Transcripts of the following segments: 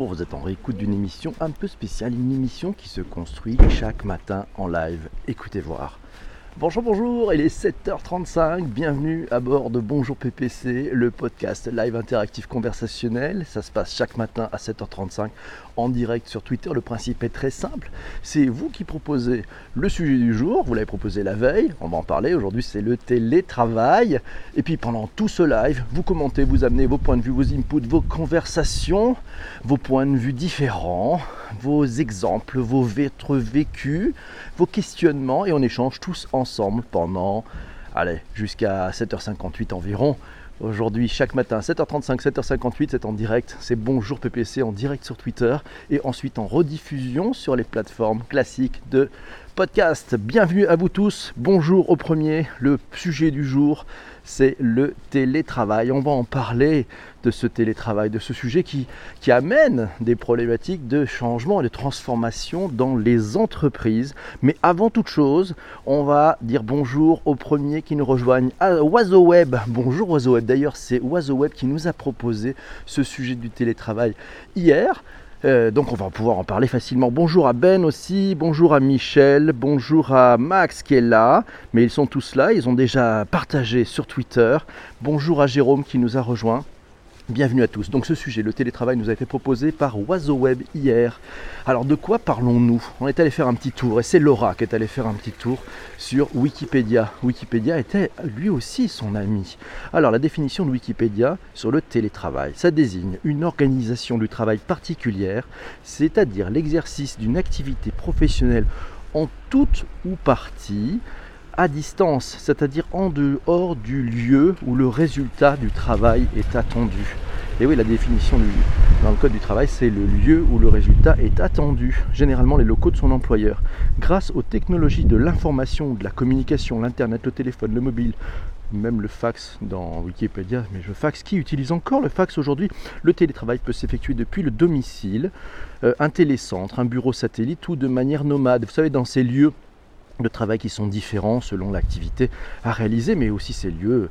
Vous êtes en réécoute d'une émission un peu spéciale, une émission qui se construit chaque matin en live. Écoutez voir. Bonjour, bonjour, il est 7h35, bienvenue à bord de Bonjour PPC, le podcast live interactif conversationnel. Ça se passe chaque matin à 7h35 en direct sur Twitter. Le principe est très simple, c'est vous qui proposez le sujet du jour, vous l'avez proposé la veille, on va en parler, aujourd'hui c'est le télétravail. Et puis pendant tout ce live, vous commentez, vous amenez vos points de vue, vos inputs, vos conversations, vos points de vue différents, vos exemples, vos votre vécus, vos questionnements et on échange tous ensemble pendant, allez, jusqu'à 7h58 environ. Aujourd'hui, chaque matin, 7h35, 7h58, c'est en direct. C'est Bonjour PPC en direct sur Twitter et ensuite en rediffusion sur les plateformes classiques de podcast. Bienvenue à vous tous. Bonjour au premier. Le sujet du jour, c'est le télétravail. On va en parler de ce télétravail, de ce sujet qui, amène des problématiques de changement et de transformation dans les entreprises. Mais avant toute chose, on va dire bonjour aux premiers qui nous rejoignent à Web. Bonjour Web. D'ailleurs, c'est Web qui nous a proposé ce sujet du télétravail hier. Euh, donc on va pouvoir en parler facilement. Bonjour à Ben aussi, bonjour à Michel, bonjour à Max qui est là, mais ils sont tous là, ils ont déjà partagé sur Twitter. Bonjour à Jérôme qui nous a rejoint. Bienvenue à tous. Donc ce sujet, le télétravail, nous a été proposé par Web hier. Alors de quoi parlons-nous? On est allé faire un petit tour, et c'est Laura qui est allée faire un petit tour sur Wikipédia. Wikipédia était lui aussi son ami. Alors la définition de Wikipédia sur le télétravail, ça désigne une organisation du travail particulière, c'est-à-dire l'exercice d'une activité professionnelle en toute ou partie à distance, c'est-à-dire en dehors du lieu où le résultat du travail est attendu. Et oui, la définition dans le code du travail, c'est le lieu où le résultat est attendu, généralement les locaux de son employeur. Grâce aux technologies de l'information, de la communication, l'Internet, le téléphone, le mobile, même le fax dans Wikipédia, mais je fax, qui utilise encore le fax aujourd'hui Le télétravail peut s'effectuer depuis le domicile, euh, un télécentre, un bureau satellite ou de manière nomade. Vous savez, dans ces lieux de travail qui sont différents selon l'activité à réaliser, mais aussi ces lieux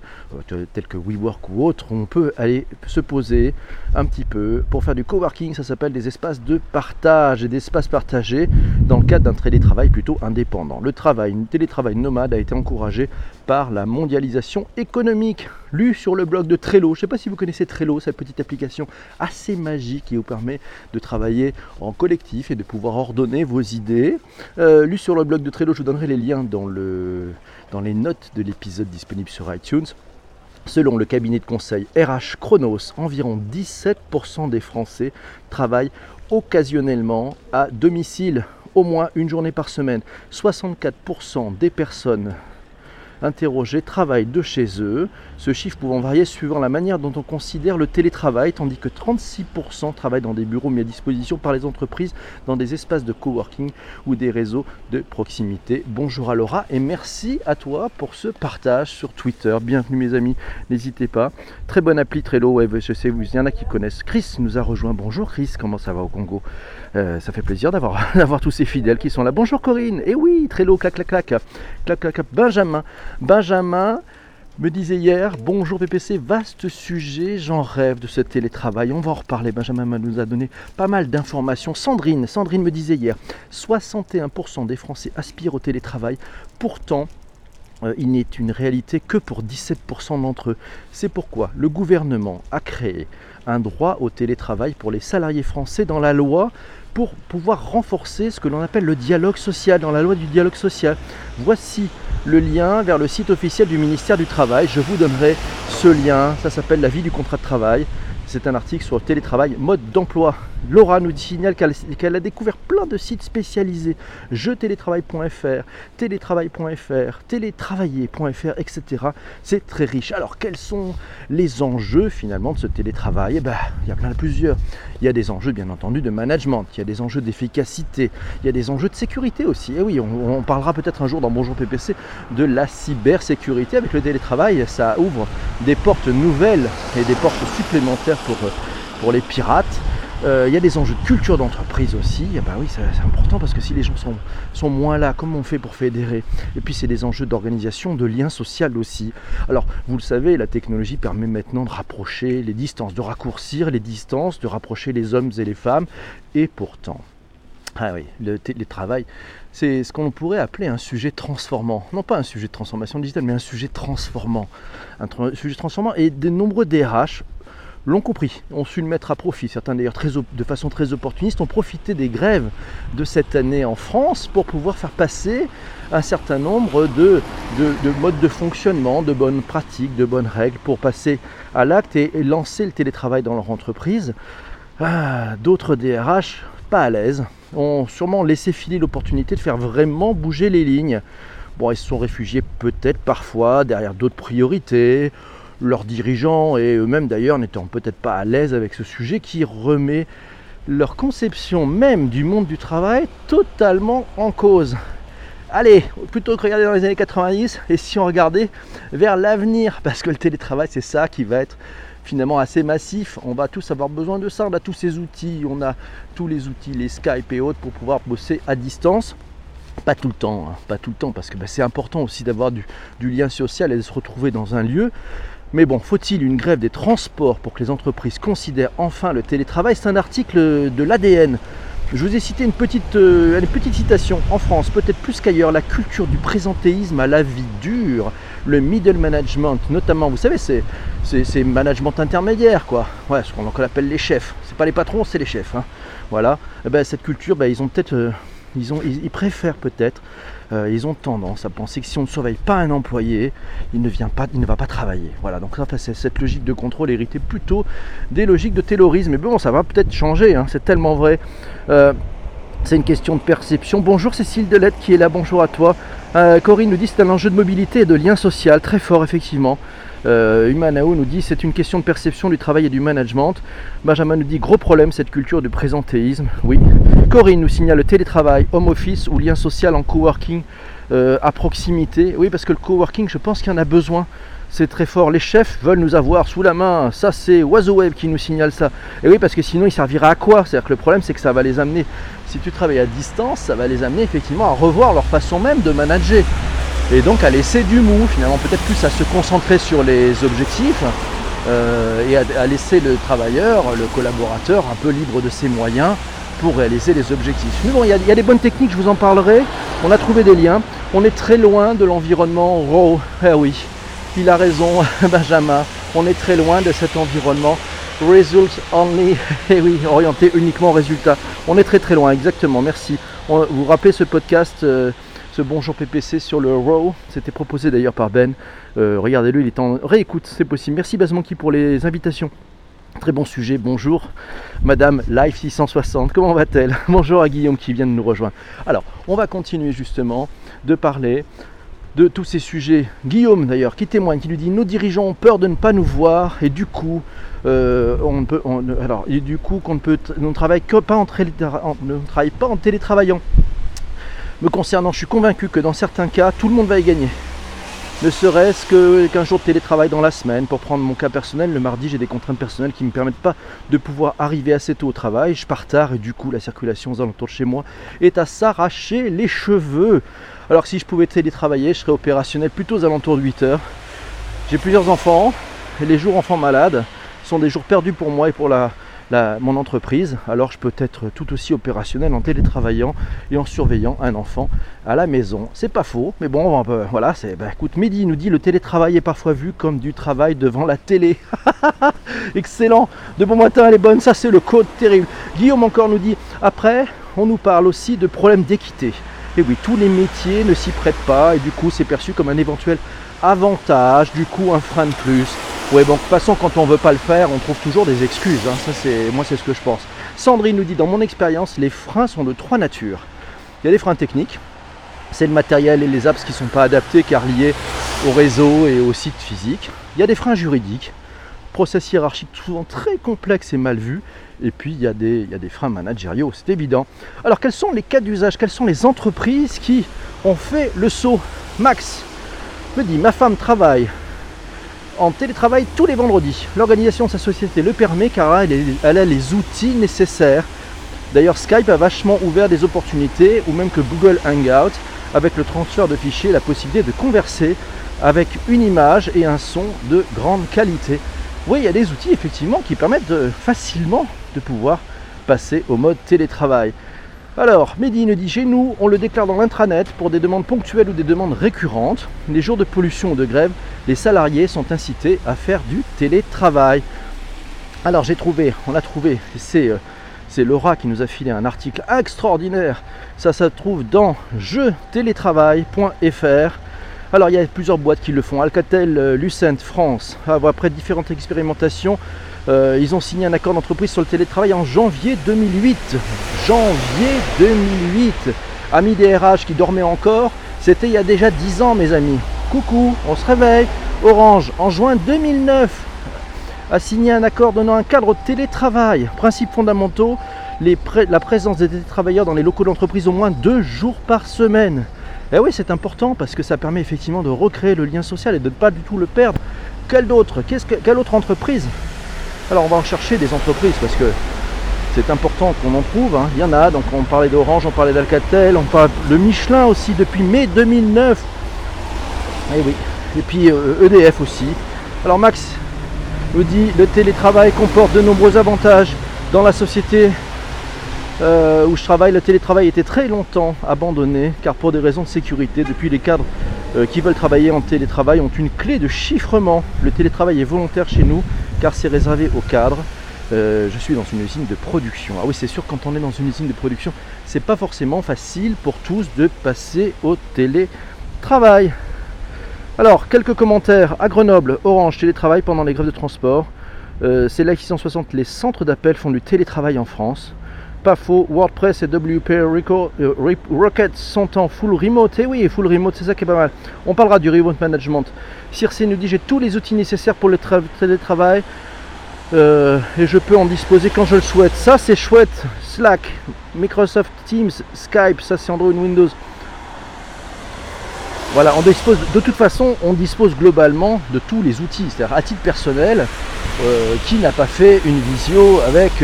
euh, tels que WeWork ou autres, on peut aller se poser un petit peu pour faire du coworking, ça s'appelle des espaces de partage et des espaces partagés dans le cadre d'un télétravail plutôt indépendant. Le travail, un télétravail nomade a été encouragé par la mondialisation économique. Lu sur le blog de Trello, je ne sais pas si vous connaissez Trello, cette petite application assez magique qui vous permet de travailler en collectif et de pouvoir ordonner vos idées. Euh, lu sur le blog de Trello, je vous donnerai les liens dans, le, dans les notes de l'épisode disponible sur iTunes. Selon le cabinet de conseil RH Chronos, environ 17% des Français travaillent occasionnellement à domicile, au moins une journée par semaine. 64% des personnes interrogés travaillent de chez eux, ce chiffre pouvant varier suivant la manière dont on considère le télétravail, tandis que 36% travaillent dans des bureaux mis à disposition par les entreprises, dans des espaces de coworking ou des réseaux de proximité. Bonjour à Laura et merci à toi pour ce partage sur Twitter. Bienvenue mes amis, n'hésitez pas. Très bonne appli Trello, je sais, il y en a qui connaissent. Chris nous a rejoint. Bonjour Chris, comment ça va au Congo? Euh, Ça fait plaisir d'avoir tous ces fidèles qui sont là. Bonjour Corinne, et oui, Trello, clac clac clac, clac clac clac. Benjamin, Benjamin me disait hier, bonjour PPC, vaste sujet, j'en rêve de ce télétravail. On va en reparler. Benjamin nous a donné pas mal d'informations. Sandrine, Sandrine me disait hier, 61% des Français aspirent au télétravail. Pourtant, euh, il n'est une réalité que pour 17% d'entre eux. C'est pourquoi le gouvernement a créé un droit au télétravail pour les salariés français dans la loi pour pouvoir renforcer ce que l'on appelle le dialogue social, dans la loi du dialogue social. Voici le lien vers le site officiel du ministère du Travail. Je vous donnerai ce lien, ça s'appelle la vie du contrat de travail. C'est un article sur le télétravail, mode d'emploi. Laura nous signale qu'elle a découvert plein de sites spécialisés. Jeutélétravail.fr, télétravail.fr, télétravailler.fr, etc. C'est très riche. Alors quels sont les enjeux finalement de ce télétravail? Eh ben, Il y a plein de plusieurs. Il y a des enjeux bien entendu de management, il y a des enjeux d'efficacité, il y a des enjeux de sécurité aussi. Et eh oui, on, on parlera peut-être un jour dans Bonjour PPC de la cybersécurité avec le télétravail. Ça ouvre des portes nouvelles et des portes supplémentaires pour les pirates. Euh, il y a des enjeux de culture d'entreprise aussi. Et bah oui, c'est important parce que si les gens sont, sont moins là, comment on fait pour fédérer? Et puis c'est des enjeux d'organisation, de lien social aussi. Alors vous le savez, la technologie permet maintenant de rapprocher les distances, de raccourcir les distances, de rapprocher les hommes et les femmes. Et pourtant, ah oui, le télétravail, c'est ce qu'on pourrait appeler un sujet transformant. Non pas un sujet de transformation digitale, mais un sujet transformant. Un sujet transformant. Et de nombreux DRH l'ont compris, ont su le mettre à profit. Certains d'ailleurs de façon très opportuniste ont profité des grèves de cette année en France pour pouvoir faire passer un certain nombre de, modes de fonctionnement, de bonnes pratiques, de bonnes règles pour passer à l'acte et, lancer le télétravail dans leur entreprise. Ah, d'autres DRH, pas à l'aise, ont sûrement laissé filer l'opportunité de faire vraiment bouger les lignes. Bon, ils se sont réfugiés peut-être parfois derrière d'autres priorités, leurs dirigeants et eux-mêmes d'ailleurs n'étant peut-être pas à l'aise avec ce sujet qui remet leur conception même du monde du travail totalement en cause. Allez, plutôt que regarder dans les années 90, et si on regardait vers l'avenir, parce que le télétravail c'est ça qui va être finalement assez massif. On va tous avoir besoin de ça. On a tous ces outils, on a tous les outils, les Skype et autres pour pouvoir bosser à distance. Pas tout le temps, hein, pas tout le temps, parce que bah, c'est important aussi d'avoir du, du, lien social et de se retrouver dans un lieu. Mais bon, faut-il une grève des transports pour que les entreprises considèrent enfin le télétravail? C'est un article de l'ADN. Je vous ai cité une petite, euh, une petite citation. En France, peut-être plus qu'ailleurs, la culture du présentéisme à la vie dure, le middle management, notamment, vous savez, c'est, management intermédiaire, quoi. Ouais, ce qu'on appelle les chefs. C'est pas les patrons, c'est les chefs. Hein. Voilà. Eh ben, cette culture, ben, ils ont peut-être, euh, ils, ont, préfèrent peut-être euh, ils ont tendance à penser que si on ne surveille pas un employé, il ne, vient pas, il ne va pas travailler. Voilà, donc ça, c'est cette logique de contrôle héritée plutôt des logiques de terrorisme. Mais bon, ça va peut-être changer, hein, c'est tellement vrai. Euh, c'est une question de perception. Bonjour Cécile Delette qui est là, bonjour à toi. Euh, Corinne nous dit c'est un enjeu de mobilité et de lien social très fort effectivement. Euh, Humanao nous dit c'est une question de perception du travail et du management. Benjamin nous dit gros problème cette culture du présentéisme. Oui. Corinne nous signale le télétravail, home office ou lien social en coworking euh, à proximité. Oui, parce que le coworking, je pense qu'il y en a besoin. C'est très fort. Les chefs veulent nous avoir sous la main. Ça, c'est Web qui nous signale ça. Et oui, parce que sinon, il servira à quoi? C'est-à-dire que le problème, c'est que ça va les amener, si tu travailles à distance, ça va les amener effectivement à revoir leur façon même de manager et donc à laisser du mou, finalement peut-être plus à se concentrer sur les objectifs euh, et à, laisser le travailleur, le collaborateur un peu libre de ses moyens pour réaliser les objectifs. Mais bon, il y, a, des bonnes techniques, je vous en parlerai. On a trouvé des liens. On est très loin de l'environnement raw. Eh oui, il a raison, Benjamin. On est très loin de cet environnement results only. Eh oui, orienté uniquement résultat. On est très très loin, exactement. Merci. vous vous rappelez ce podcast euh, Bonjour PPC sur le Raw. C'était proposé d'ailleurs par Ben. Euh, regardez-le, il est en réécoute, c'est possible. Merci Bazmonkey pour les invitations. Très bon sujet, bonjour Madame Life 660, comment va-t-elle? Bonjour à Guillaume qui vient de nous rejoindre. Alors, on va continuer justement de parler de tous ces sujets. Guillaume d'ailleurs qui témoigne, qui lui dit nos dirigeants ont peur de ne pas nous voir et du coup euh, on peut alors et du coup qu'on ne peut on pas en, ne travaille pas en télétravaillant. Me concernant, je suis convaincu que dans certains cas, tout le monde va y gagner. Ne serait-ce qu'un jour de télétravail dans la semaine. Pour prendre mon cas personnel, le mardi, j'ai des contraintes personnelles qui ne me permettent pas de pouvoir arriver assez tôt au travail. Je pars tard et du coup, la circulation aux alentours de chez moi est à s'arracher les cheveux. Alors si je pouvais télétravailler, je serais opérationnel plutôt aux alentours de 8 heures. J'ai plusieurs enfants et les jours enfants malades sont des jours perdus pour moi et pour la, mon entreprise, alors je peux être tout aussi opérationnel en télétravaillant et en surveillant un enfant à la maison. C'est pas faux, mais bon, voilà, c'est. Bah, écoute, Mehdi nous dit le télétravail est parfois vu comme du travail devant la télé. Excellent, de bon matin, elle est bonne, ça c'est le code terrible. Guillaume encore nous dit après, on nous parle aussi de problèmes d'équité. Et oui, tous les métiers ne s'y prêtent pas et du coup c'est perçu comme un éventuel avantage, du coup un frein de plus. Ouais, bon, de toute façon, quand on veut pas le faire, on trouve toujours des excuses. Hein. Ça, c'est, moi, c'est ce que je pense. Sandrine nous dit dans mon expérience, les freins sont de trois natures. Il y a des freins techniques, c'est le matériel et les apps qui ne sont pas adaptés car liés au réseau et au site physique. Il y a des freins juridiques, process hiérarchique souvent très complexe et mal vu. Et puis il y, a des, il y a des freins managériaux, c'est évident. Alors quels sont les cas d'usage Quelles sont les entreprises qui ont fait le saut? Max me dit ma femme travaille en télétravail tous les vendredis. L'organisation de sa société le permet car elle a les outils nécessaires. D'ailleurs Skype a vachement ouvert des opportunités, ou même que Google Hangout, avec le transfert de fichiers, la possibilité de converser avec une image et un son de grande qualité. Oui, il y a des outils effectivement qui permettent facilement de pouvoir passer au mode télétravail. Alors, nous dit chez nous, on le déclare dans l'intranet pour des demandes ponctuelles ou des demandes récurrentes. Les jours de pollution ou de grève, les salariés sont incités à faire du télétravail. Alors j'ai trouvé, on l'a trouvé, c'est euh, c'est Laura qui nous a filé un article extraordinaire. Ça se trouve dans jeutélétravail.fr. Alors il y a plusieurs boîtes qui le font. Alcatel euh, Lucent France, après différentes expérimentations, euh, ils ont signé un accord d'entreprise sur le télétravail en janvier 2008. Janvier 2008. Amis des RH qui dormaient encore, c'était il y a déjà 10 ans mes amis. Coucou, on se réveille. Orange, en juin 2009, a signé un accord donnant un cadre au télétravail. Principes fondamentaux, la présence des télétravailleurs dans les locaux d'entreprise au moins deux jours par semaine. Et eh oui, c'est important parce que ça permet effectivement de recréer le lien social et de ne pas du tout le perdre. Quelle autre Quelle autre entreprise? Alors on va en chercher des entreprises parce que c'est important qu'on en trouve. Hein. Il y en a, donc on parlait d'Orange, on parlait d'Alcatel, on parle de Michelin aussi depuis mai 2009. Et eh oui, et puis EDF euh, e aussi. Alors Max nous dit le télétravail comporte de nombreux avantages dans la société euh, où je travaille, le télétravail était très longtemps abandonné car pour des raisons de sécurité, depuis les cadres euh, qui veulent travailler en télétravail ont une clé de chiffrement. Le télétravail est volontaire chez nous car c'est réservé aux cadres. Euh, je suis dans une usine de production. Ah oui, c'est sûr, quand on est dans une usine de production, c'est pas forcément facile pour tous de passer au télétravail. Alors, quelques commentaires. À Grenoble, Orange télétravail pendant les grèves de transport. c'est là 660, les centres d'appel font du télétravail en France pas faux. WordPress et WP euh, Rocket sont en full remote. Et eh oui, full remote, c'est ça qui est pas mal. On parlera du remote management. Circe nous dit j'ai tous les outils nécessaires pour le télétravail. Euh, et je peux en disposer quand je le souhaite. Ça c'est chouette. Slack, Microsoft Teams, Skype, ça c'est Android Windows. Voilà, on dispose de toute façon, on dispose globalement de tous les outils. C'est-à-dire à titre personnel, euh, qui n'a pas fait une visio avec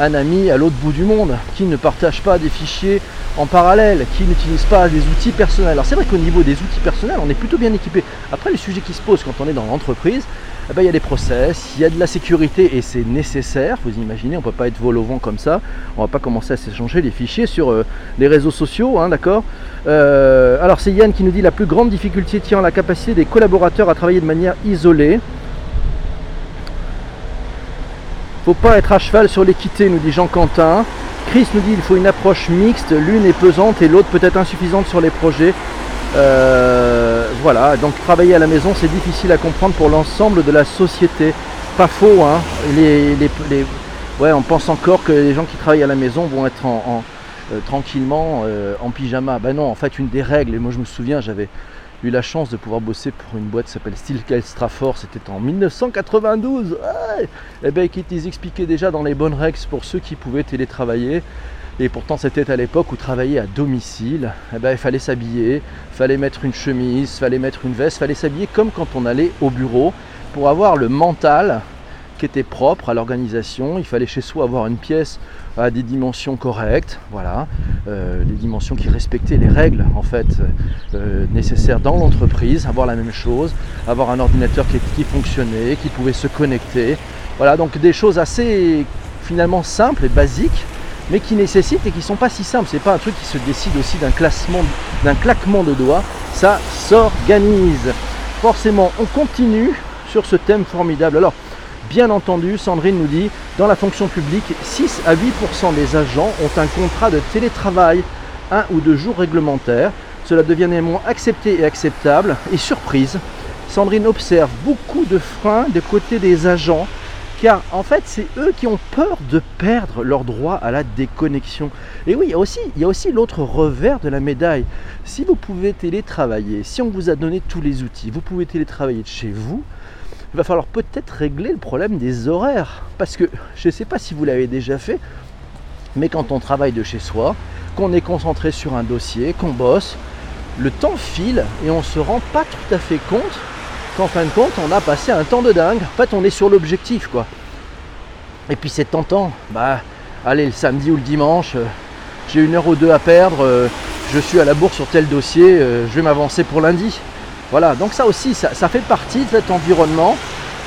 un ami à l'autre bout du monde, qui ne partage pas des fichiers en parallèle, qui n'utilise pas des outils personnels. Alors c'est vrai qu'au niveau des outils personnels, on est plutôt bien équipé. Après, les sujets qui se posent quand on est dans l'entreprise, eh ben, il y a des process, il y a de la sécurité et c'est nécessaire. Vous imaginez, on ne peut pas être vol au vent comme ça. On va pas commencer à s'échanger les fichiers sur euh, les réseaux sociaux, hein, d'accord? Euh, Alors c'est Yann qui nous dit la plus grande difficulté tient la capacité des collaborateurs à travailler de manière isolée. Faut pas être à cheval sur l'équité, nous dit Jean Quentin. Chris nous dit qu'il faut une approche mixte, l'une est pesante et l'autre peut être insuffisante sur les projets. Euh, voilà, donc travailler à la maison c'est difficile à comprendre pour l'ensemble de la société. Pas faux, hein. Les, ouais, on pense encore que les gens qui travaillent à la maison vont être en, euh, tranquillement euh, en pyjama. Ben non, en fait, une des règles, et moi je me souviens, j'avais eu la chance de pouvoir bosser pour une boîte qui s'appelle Steel Strafford, c'était en 1992. et ben ils expliquaient déjà dans les bonnes règles pour ceux qui pouvaient télétravailler. Et pourtant c'était à l'époque où travailler à domicile, eh ben, il fallait s'habiller, fallait mettre une chemise, fallait mettre une veste, fallait s'habiller comme quand on allait au bureau pour avoir le mental qui était propre à l'organisation. Il fallait chez soi avoir une pièce à des dimensions correctes, voilà, euh, les dimensions qui respectaient les règles en fait euh, nécessaires dans l'entreprise, avoir la même chose, avoir un ordinateur qui, qui fonctionnait, qui pouvait se connecter. Voilà, donc des choses assez finalement simples et basiques, mais qui nécessitent et qui sont pas si simples. C'est pas un truc qui se décide aussi d'un classement, d'un claquement de doigts. Ça s'organise. Forcément, on continue sur ce thème formidable. Alors, Bien entendu, Sandrine nous dit, dans la fonction publique, 6 à 8% des agents ont un contrat de télétravail, un ou deux jours réglementaires. Cela devient néanmoins accepté et acceptable. Et surprise, Sandrine observe beaucoup de freins des côtés des agents, car en fait, c'est eux qui ont peur de perdre leur droit à la déconnexion. Et oui, il y a aussi, aussi l'autre revers de la médaille. Si vous pouvez télétravailler, si on vous a donné tous les outils, vous pouvez télétravailler de chez vous, il va falloir peut-être régler le problème des horaires. Parce que je ne sais pas si vous l'avez déjà fait, mais quand on travaille de chez soi, qu'on est concentré sur un dossier, qu'on bosse, le temps file et on ne se rend pas tout à fait compte qu'en fin de compte, on a passé un temps de dingue. En fait, on est sur l'objectif, quoi. Et puis c'est tentant. Bah, allez, le samedi ou le dimanche, euh, j'ai une heure ou deux à perdre. euh, je suis à la bourse sur tel dossier. euh, je vais m'avancer pour lundi. Voilà. Donc ça aussi, ça, fait partie de cet environnement.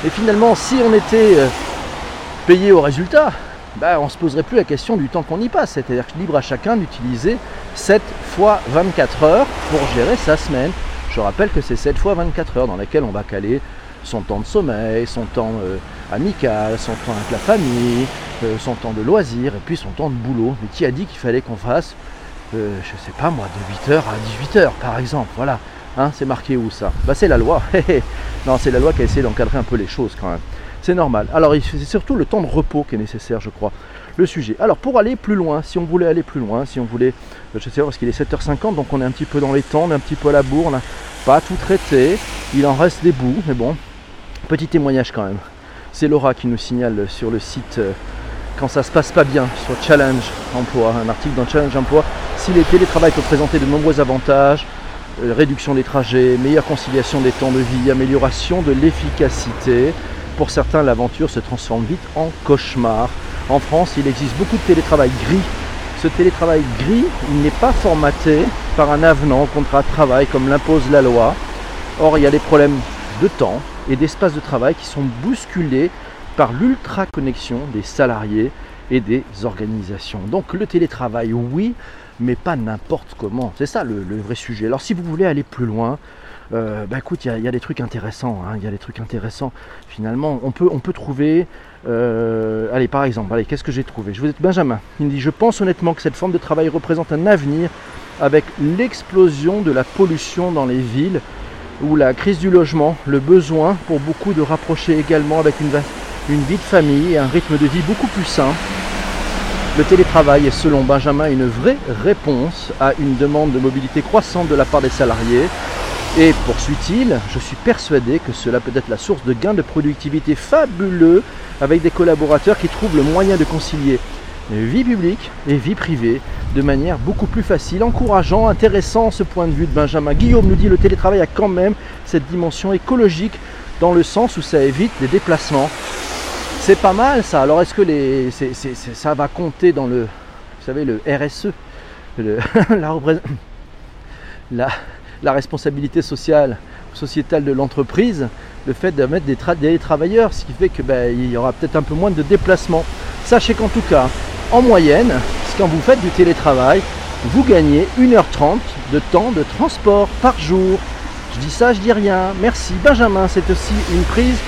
Et finalement, si on était euh, payé au résultat, bah, on ne se poserait plus la question du temps qu'on y passe. C'est-à-dire libre à chacun d'utiliser 7 fois 24 heures pour gérer sa semaine. Je rappelle que c'est 7 fois 24 heures dans lesquelles on va caler son temps de sommeil, son temps euh, amical, son temps avec la famille, euh, son temps de loisir et puis son temps de boulot. Mais qui a dit qu'il fallait qu'on fasse, je sais pas moi, de 8h à 18h par exemple Voilà. Hein, c'est marqué où ça Bah c'est la loi. non, c'est la loi qui a essayé d'encadrer un peu les choses quand même. C'est normal. Alors c'est surtout le temps de repos qui est nécessaire, je crois. Le sujet. Alors pour aller plus loin, si on voulait aller plus loin, si on voulait, euh, je sais pas parce qu'il est 7h50, donc on est un petit peu dans les temps, on est un petit peu à la bourre, pas tout traité, il en reste des bouts, mais bon, petit témoignage quand même. C'est Laura qui nous signale sur le site euh, quand ça se passe pas bien sur Challenge Emploi, un article dans Challenge Emploi, si les télétravails peuvent présenter de nombreux avantages, réduction des trajets, meilleure conciliation des temps de vie, amélioration de l'efficacité. Pour certains, l'aventure se transforme vite en cauchemar. En France, il existe beaucoup de télétravail gris. Ce télétravail gris, n'est pas formaté par un avenant contrat de travail comme l'impose la loi. Or, il y a des problèmes de temps et d'espace de travail qui sont bousculés par l'ultra-connexion des salariés et des organisations. Donc le télétravail, oui, mais pas n'importe comment. C'est ça le, vrai sujet. Alors si vous voulez aller plus loin, euh, bah écoute, il y a- des trucs intéressants. hein, Il y a des trucs intéressants. Finalement, on peut, trouver. euh, allez, par exemple, qu'est-ce que j'ai trouvé? Je vous ai Benjamin. Il me dit Je pense honnêtement que cette forme de travail représente un avenir avec l'explosion de la pollution dans les villes ou la crise du logement, le besoin pour beaucoup de rapprocher également avec une, une vie de famille et un rythme de vie beaucoup plus sain. Le télétravail est selon Benjamin une vraie réponse à une demande de mobilité croissante de la part des salariés. Et poursuit-il, je suis persuadé que cela peut être la source de gains de productivité fabuleux avec des collaborateurs qui trouvent le moyen de concilier vie publique et vie privée de manière beaucoup plus facile, encourageant, intéressant ce point de vue de Benjamin. Guillaume nous dit le télétravail a quand même cette dimension écologique dans le sens où ça évite les déplacements. C'est pas mal ça. Alors est-ce que ça va compter dans le, RSE, le- la, responsabilité sociale, sociétale de l'entreprise, le fait de mettre des travailleurs, ce qui fait que ben, il y aura peut-être un peu moins de déplacements. Sachez qu'en tout cas, en moyenne, quand vous faites du télétravail, vous gagnez 1h30 de temps de transport par jour. Je dis ça, je dis rien. Merci Benjamin, c'est aussi une prise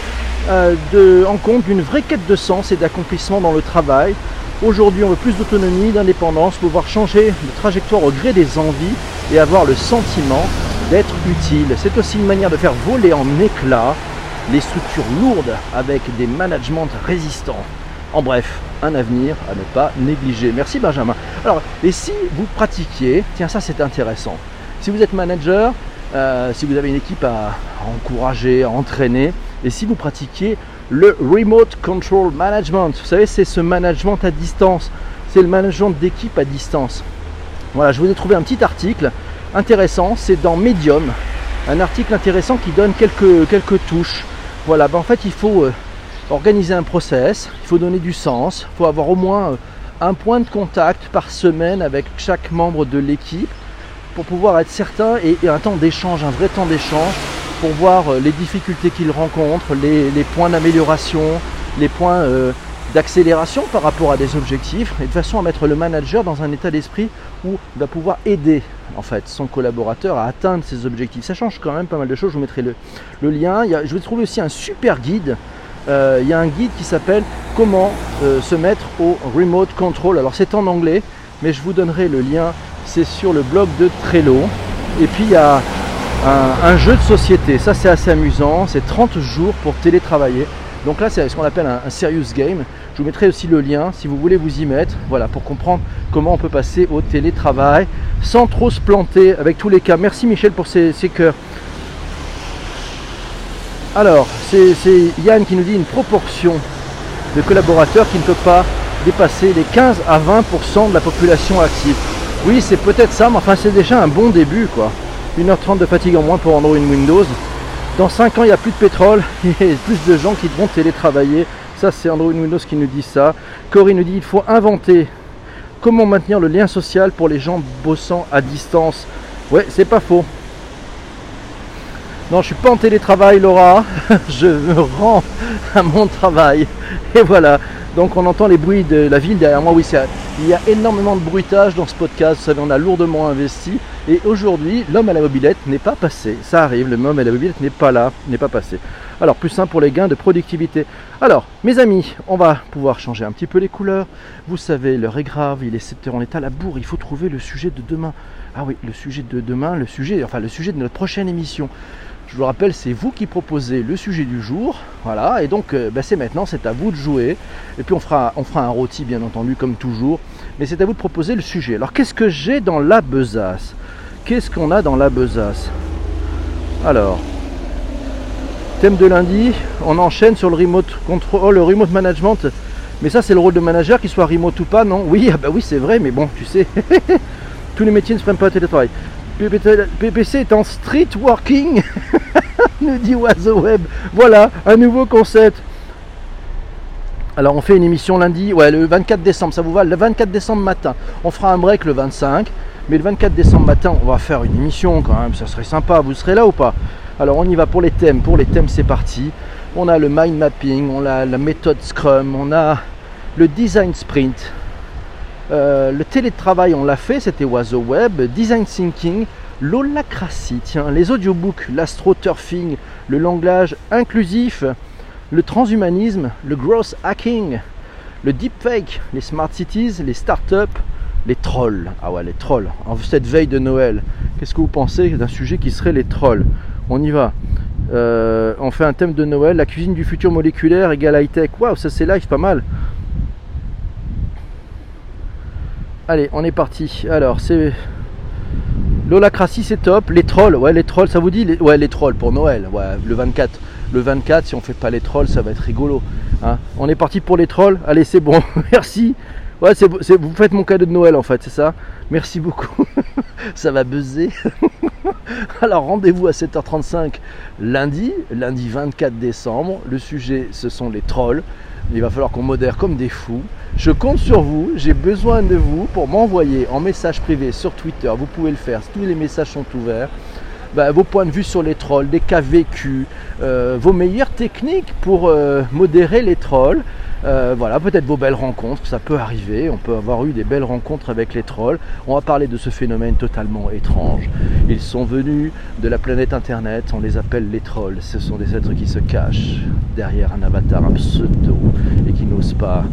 euh, de- en compte d'une vraie quête de sens et d'accomplissement dans le travail. Aujourd'hui, on veut plus d'autonomie, d'indépendance, pouvoir changer de trajectoire au gré des envies et avoir le sentiment d'être utile. C'est aussi une manière de faire voler en éclats les structures lourdes avec des managements résistants. En bref, un avenir à ne pas négliger. Merci Benjamin. Alors, et si vous pratiquiez, tiens ça c'est intéressant, si vous êtes manager, euh, si vous avez une équipe à, à encourager, à entraîner, et si vous pratiquiez le Remote Control Management, vous savez c'est ce management à distance, c'est le management d'équipe à distance. Voilà, je vous ai trouvé un petit article intéressant, c'est dans Medium, un article intéressant qui donne quelques, quelques touches. Voilà, ben en fait il faut... euh, organiser un process, il faut donner du sens, il faut avoir au moins euh, un point de contact par semaine avec chaque membre de l'équipe pour pouvoir être certain et, et un temps d'échange, un vrai temps d'échange pour voir euh, les difficultés qu'il rencontre, les, points d'amélioration, les points euh, d'accélération par rapport à des objectifs et de façon à mettre le manager dans un état d'esprit où il va pouvoir aider en fait son collaborateur à atteindre ses objectifs. Ça change quand même pas mal de choses, je vous mettrai le, lien. Je vais trouver aussi un super guide euh, il y a un guide qui s'appelle Comment se mettre au remote control. Alors c'est en anglais, mais je vous donnerai le lien. C'est sur le blog de Trello. Et puis il y a un, jeu de société. Ça c'est assez amusant. C'est 30 jours pour télétravailler. Donc là c'est ce qu'on appelle un, serious game. Je vous mettrai aussi le lien si vous voulez vous y mettre. Voilà pour comprendre comment on peut passer au télétravail sans trop se planter avec tous les cas. Merci Michel pour ces, ces cœurs. Alors, c'est c'est Yann qui nous dit une proportion de collaborateurs qui ne peut pas dépasser les 15 à 20% de la population active. Oui, c'est peut-être ça, mais enfin c'est déjà un bon début quoi. 1h30 de fatigue en moins pour Android Windows. Dans 5 ans, il n'y a plus de pétrole, a plus de gens qui vont télétravailler. Ça, c'est Andrew Windows qui nous dit ça. Corinne nous dit il faut inventer comment maintenir le lien social pour les gens bossant à distance. Ouais, c'est pas faux. Non, je suis pas en télétravail, Laura. je me rends à mon travail. Et voilà. Donc on entend les bruits de la ville derrière moi. Oui, il y a énormément de bruitage dans ce podcast. Vous savez, on a lourdement investi. Et aujourd'hui, l'homme à la mobilette n'est pas passé. Ça arrive, le homme à la mobilette n'est pas là, n'est pas passé. Alors, plus simple pour les gains de productivité. Alors, mes amis, on va pouvoir changer un petit peu les couleurs. Vous savez, l'heure est grave, il est 7 heures, on est à la bourre. Il faut trouver le sujet de demain. Ah oui, le sujet de demain, le sujet, enfin le sujet de notre prochaine émission. Je vous rappelle, c'est vous qui proposez le sujet du jour. Voilà, et donc euh, bah, c'est maintenant, c'est à vous de jouer. Et puis on fera, on fera un rôti, bien entendu, comme toujours. Mais c'est à vous de proposer le sujet. Alors qu'est-ce que j'ai dans la besace? Qu'est-ce qu'on a dans la besace? Alors, thème de lundi, on enchaîne sur le remote control, oh, le remote management. Mais ça, c'est le rôle de manager, qu'il soit remote ou pas, non? Oui, ah bah oui, c'est vrai, mais bon, tu sais, tous les métiers ne se prennent pas à télétravail. PPC est en street working, nous dit Oiseau Web. Voilà, un nouveau concept. Alors on fait une émission lundi, ouais, le 24 décembre, ça vous va Le 24 décembre matin. On fera un break le 25, mais le 24 décembre matin, on va faire une émission quand même, ça serait sympa. Vous serez là ou pas? Alors on y va pour les thèmes. Pour les thèmes, c'est parti. On a le mind mapping, on a la méthode Scrum, on a le design sprint, euh, le télétravail, on l'a fait, c'était Oiseau Web. Design Thinking, l'holacratie, tiens, les audiobooks, l'astroturfing, le langage inclusif, le transhumanisme, le growth hacking, le deepfake, les smart cities, les startups, les trolls. Ah ouais, les trolls. En cette veille de Noël, qu'est-ce que vous pensez d'un sujet qui serait les trolls? On y va. Euh, on fait un thème de Noël, la cuisine du futur moléculaire égale high-tech. Waouh, ça c'est live, pas mal. Allez, on est parti. Alors, c'est. L'holacratie, c'est top. Les trolls, ouais, les trolls, ça vous dit Ouais, les trolls pour Noël. Ouais, le 24. Le 24, si on fait pas les trolls, ça va être rigolo. Hein. on est parti pour les trolls. Allez, c'est bon. Merci. Ouais, c'est, vous faites mon cadeau de Noël en fait, c'est ça Merci beaucoup. ça va buzzer. Alors rendez-vous à 7h35 lundi, lundi 24 décembre. Le sujet, ce sont les trolls. Il va falloir qu'on modère comme des fous. Je compte sur vous, j'ai besoin de vous pour m'envoyer en message privé sur Twitter. Vous pouvez le faire, tous les messages sont ouverts. Bah, vos points de vue sur les trolls, des cas vécus, euh, vos meilleures techniques pour euh, modérer les trolls. Euh, voilà, peut-être vos belles rencontres, ça peut arriver, on peut avoir eu des belles rencontres avec les trolls. On va parler de ce phénomène totalement étrange. Ils sont venus de la planète Internet, on les appelle les trolls. Ce sont des êtres qui se cachent derrière un avatar, un pseudo, et qui n'osent pas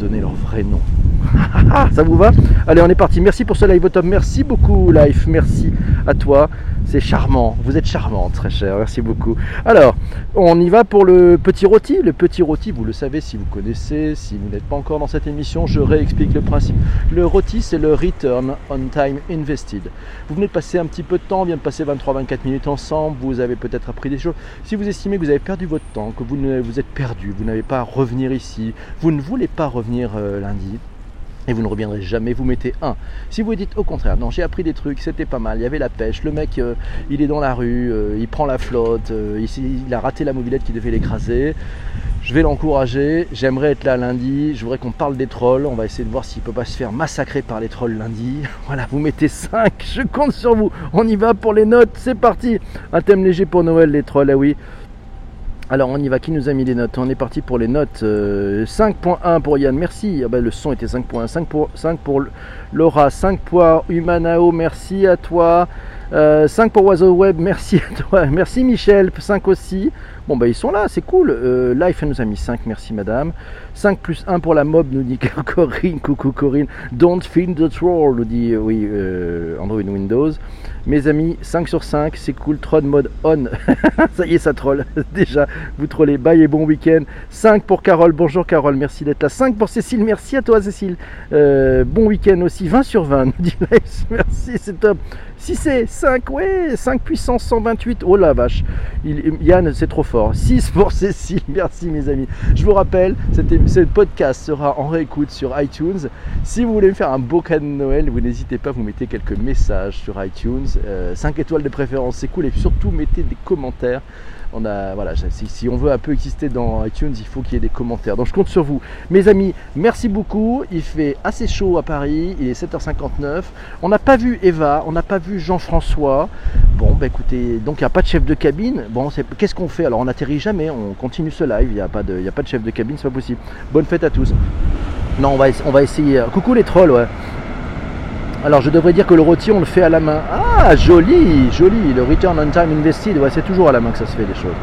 donner leur vrai nom. ça vous va? Allez, on est parti. Merci pour ce live au. Merci beaucoup, Life. Merci à toi. C'est charmant. Vous êtes charmante, très cher. Merci beaucoup. Alors, on y va pour le petit rôti. Le petit rôti, vous le savez si vous connaissez. Si vous n'êtes pas encore dans cette émission, je réexplique le principe. Le rôti, c'est le Return on Time Invested. Vous venez de passer un petit peu de temps, on vient de passer 23-24 minutes ensemble. Vous avez peut-être appris des choses. Si vous estimez que vous avez perdu votre temps, que vous, vous êtes perdu, vous n'avez pas à revenir ici, vous ne voulez pas revenir euh, lundi, et vous ne reviendrez jamais, vous mettez un. Si vous dites au contraire, non, j'ai appris des trucs, c'était pas mal, il y avait la pêche, le mec, euh, il est dans la rue, euh, il prend la flotte, euh, il, a raté la mobilette qui devait l'écraser, je vais l'encourager, j'aimerais être là lundi, je voudrais qu'on parle des trolls, on va essayer de voir s'il peut pas se faire massacrer par les trolls lundi. Voilà, vous mettez 5, je compte sur vous, on y va pour les notes, c'est parti Un thème léger pour Noël, les trolls, ah oui. Alors on y va, qui nous a mis les notes On est parti pour les notes. 5.1 euh, pour Yann, merci. Ah ben, le son était 5.1. 5 pour, 5 pour Laura, 5 pour Humanao, merci à toi. 5 euh, pour Oiseau Web, merci à toi. Merci Michel, 5 aussi. Bon bah ils sont là, c'est cool. Euh, Life nous a mis 5, merci madame. 5 plus 1 pour la mob, nous dit Corinne. Coucou Corinne. Don't feel the troll, nous dit euh, oui Android Windows. Mes amis, 5 sur 5, c'est cool. Tron mode on. ça y est, ça troll. Déjà, vous trollez. Bye et bon week-end. 5 pour Carole. Bonjour Carole, merci d'être là. 5 pour Cécile, merci à toi Cécile. bon week-end aussi. 20 sur 20, nous dit. Merci, c'est top. Si c'est 5, ouais, 5 puissance 128, oh la vache, Yann, c'est trop fort. 6 pour Cécile, merci mes amis. Je vous rappelle, ce podcast sera en réécoute sur iTunes. Si vous voulez me faire un beau cadeau de Noël, vous n'hésitez pas, vous mettez quelques messages sur iTunes. 5 étoiles de préférence, c'est cool. Et surtout, mettez des commentaires. On a, voilà, si, on veut un peu exister dans iTunes, il faut qu'il y ait des commentaires. Donc je compte sur vous. Mes amis, merci beaucoup. Il fait assez chaud à Paris. Il est 7h59. On n'a pas vu Eva, on n'a pas vu Jean-François. Bon, bah écoutez, donc il n'y a pas de chef de cabine. Bon, qu'est-ce qu'on fait? Alors on n'atterrit jamais, on continue ce live. Il n'y a, pas de, a pas de chef de cabine, c'est pas possible. Bonne fête à tous. Non, on va, on va essayer. Coucou les trolls, ouais. Alors je devrais dire que le rôti on le fait à la main. Ah joli, joli, le return on time invested, ouais, c'est toujours à la main que ça se fait les choses.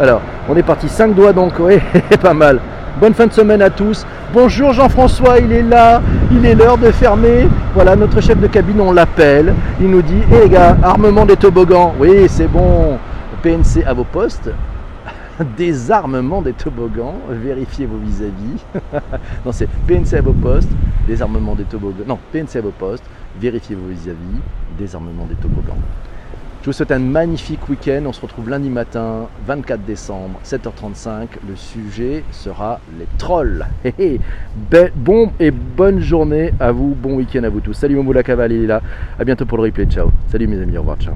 Alors on est parti, 5 doigts donc, oui, pas mal. Bonne fin de semaine à tous. Bonjour Jean-François, il est là, il est l'heure de fermer. Voilà, notre chef de cabine, on l'appelle. Il nous dit, hé les gars, armement des toboggans. Oui, c'est bon. PNC à vos postes. Désarmement des toboggans, vérifiez vos vis-à-vis. non, c'est PNC vos postes, désarmement des toboggans. Non, PNC vos postes, vérifiez vos vis-à-vis, désarmement des toboggans. Je vous souhaite un magnifique week-end. On se retrouve lundi matin, 24 décembre, 7h35. Le sujet sera les trolls. bon et bonne journée à vous. Bon week-end à vous tous. Salut Momoula Caval, il là. À bientôt pour le replay. Ciao. Salut mes amis. Au revoir. Ciao.